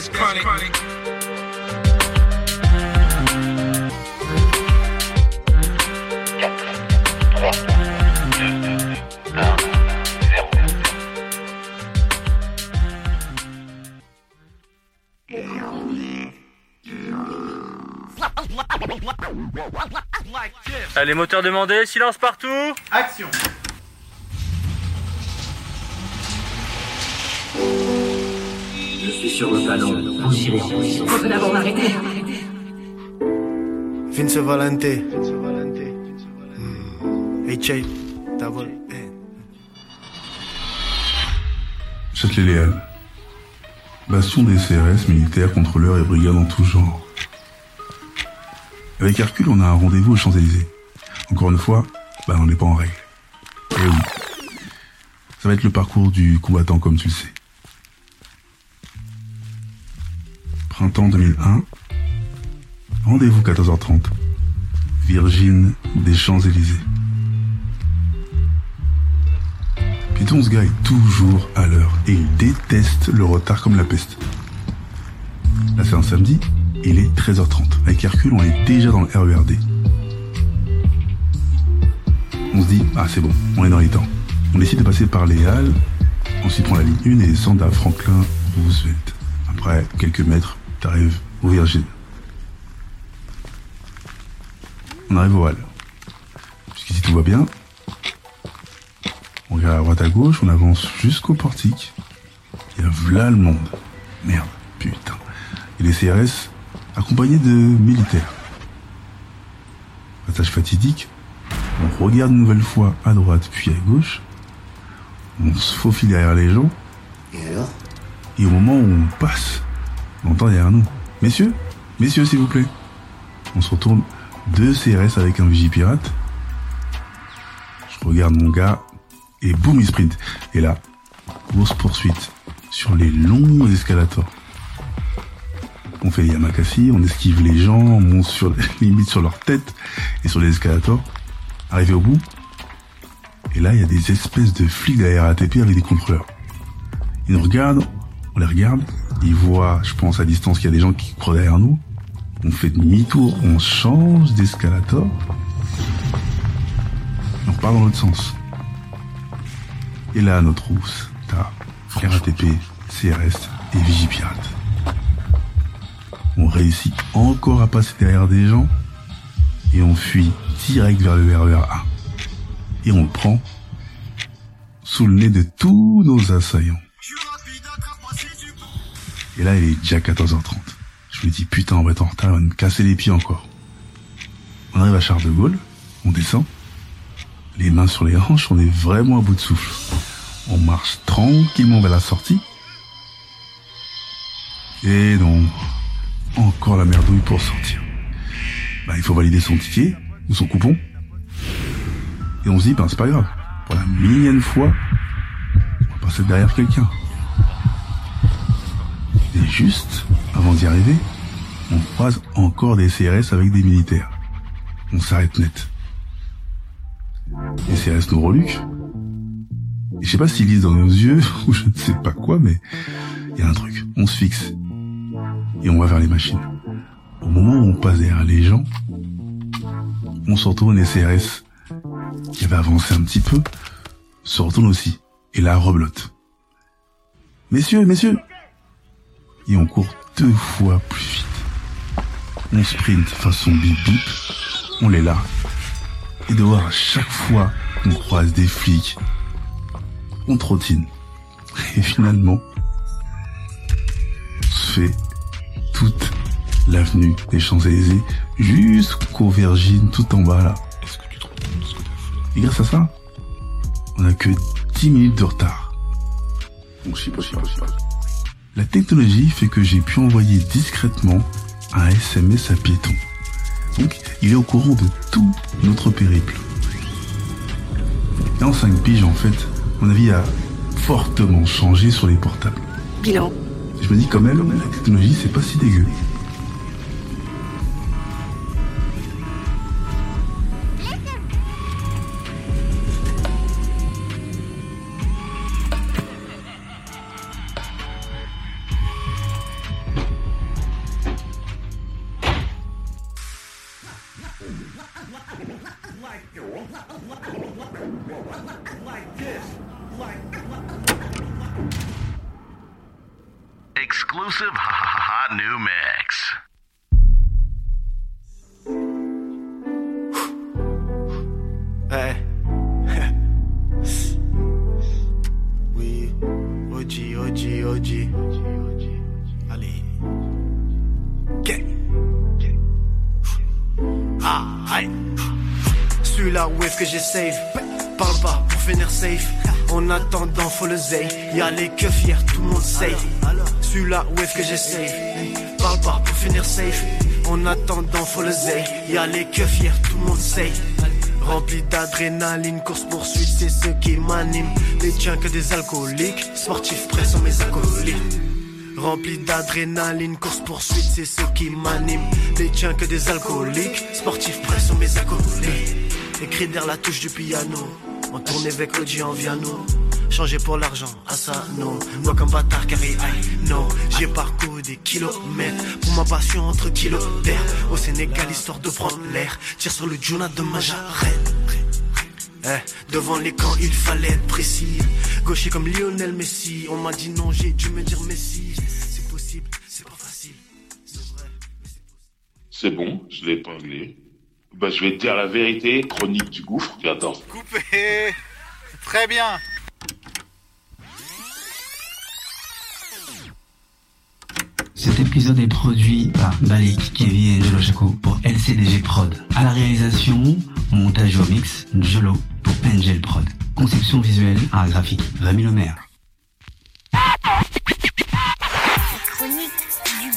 that's chronic. Allez, moteur demandé, silence partout Action sur le ballon. D'abord m'arrêter. Vince Valente. Hey Chay, t'as volé. Châtelet-Léal. Bastion des CRS, militaires, contrôleurs et brigades en tout genre. Avec Hercule, on a un rendez-vous aux Champs-Élysées. Encore une fois, bah, on n'est pas en règle. Et oui. Ça va être le parcours du combattant comme tu le sais. Printemps 2001. Rendez-vous 14h30. Virgin des Champs-Élysées. Python, ce gars est toujours à l'heure et il déteste le retard comme la peste. Là, c'est un samedi, il est 13h30. Avec Hercule, on est déjà dans le RERD. On se dit, ah c'est bon, on est dans les temps. On décide de passer par les Halles, ensuite prend la ligne 1 et descend à Franklin Roosevelt. Après quelques mètres, t'arrives au Virgin. On arrive aux Halles. Jusqu'ici tout va bien. On regarde à droite à gauche, on avance jusqu'au portique. Et là, voilà le monde. Merde, putain. Et les CRS accompagnés de militaires. Passage fatidique, on regarde une nouvelle fois à droite puis à gauche. On se faufile derrière les gens. Et alors? Et au moment où on passe, on entend derrière nous. Messieurs, messieurs s'il vous plaît. On se retourne, deux CRS avec un vigipirate. Je regarde mon gars, et boum, il sprint. Et là, grosse poursuite sur les longs escalators. On fait les yamakasi, on esquive les gens, on monte sur, limite sur leur tête et sur les escalators. Arrivé au bout, et là, il y a des espèces de flics de la RATP avec des contrôleurs. Ils nous regardent, on les regarde, ils voient, je pense, à distance qu'il y a des gens qui courent derrière nous. On fait demi-tour, on change d'escalator. Et on repart dans l'autre sens. Et là, à notre rousse, t'as RATP, CRS et Vigipirate. On réussit encore à passer derrière des gens et on fuit direct vers le RER A. Et on le prend sous le nez de tous nos assaillants. Et là, il est déjà 14h30. Je me dis, putain, on va être en retard, on va me casser les pieds encore. On arrive à Charles de Gaulle, on descend, les mains sur les hanches, on est vraiment à bout de souffle. On marche tranquillement vers la sortie. Et non, encore la merdouille pour sortir. Bah, il faut valider son ticket, ou son coupon. Et on se dit, ben c'est pas grave. Pour la millième fois, on va passer derrière quelqu'un. Et juste, avant d'y arriver, on croise encore des CRS avec des militaires. On s'arrête net. Les CRS nous reluquent. Et je sais pas s'ils lisent dans nos yeux, ou je ne sais pas quoi, mais il y a un truc. On se fixe. Et on va vers les machines. Au moment où on passe derrière les gens, on se retourne les CRS qui avait avancé un petit peu, se retourne aussi. Et là, reblotte. Messieurs, messieurs Et on court deux fois plus vite. On sprint façon bip bip, on les largue. Et de voir à chaque fois qu'on croise des flics, on trottine. Et finalement, on se fait toute l'avenue des Champs-Élysées jusqu'au Virgin tout en bas là. Et grâce à ça, on a que 10 minutes de retard. La technologie fait que j'ai pu envoyer discrètement un SMS à piéton. Donc, il est au courant de tout notre périple. Et en 5 piges, en fait, mon avis a fortement changé sur les portables. Bilan. Je me dis quand même, la technologie, c'est pas si dégueu. like like like exclusive ha ha ha new mix. Celui-là, wave que j'ai save. Parle pas pour finir safe. En attendant, faut le zay. Y'a les keufs hier, tout le monde save. Celui-là, wave que j'ai save. Parle pas pour finir safe. En attendant, faut le zay. Y'a les keufs hier, tout le monde save. Rempli d'adrénaline, course poursuite, c'est ce qui m'anime. Les tiens que des alcooliques, sportifs prêts sont mes acolytes. Rempli d'adrénaline, course poursuite, c'est ce qui m'anime. Les tiens que des alcooliques, sportifs prêts sont mes acolytes. Écrit derrière la touche du piano, on tourne avec Oji en viano. Changer pour l'argent, à ça, non. Moi comme bâtard, carré, aïe, non. J'ai parcouru des kilomètres pour ma passion entre kilos d'air. Au Sénégal, histoire de prendre l'air. Tire sur le Juna de ma jarrette. Eh, devant les camps, il fallait être précis. Gaucher comme Lionel Messi. On m'a dit non, j'ai dû me dire Messi. C'est possible, c'est pas facile. C'est vrai, mais c'est possible. C'est bon, je l'ai épinglé. Bah, je vais te dire la vérité, chronique du gouffre. Attends. Coupé Très bien Cet épisode est produit par Balik, Kevin et Jolo Chaco pour LCDG Prod. À la réalisation, montage au mix, Jolo pour Angel Prod. Conception visuelle, art graphique, Rémi Lemaire. Chronique du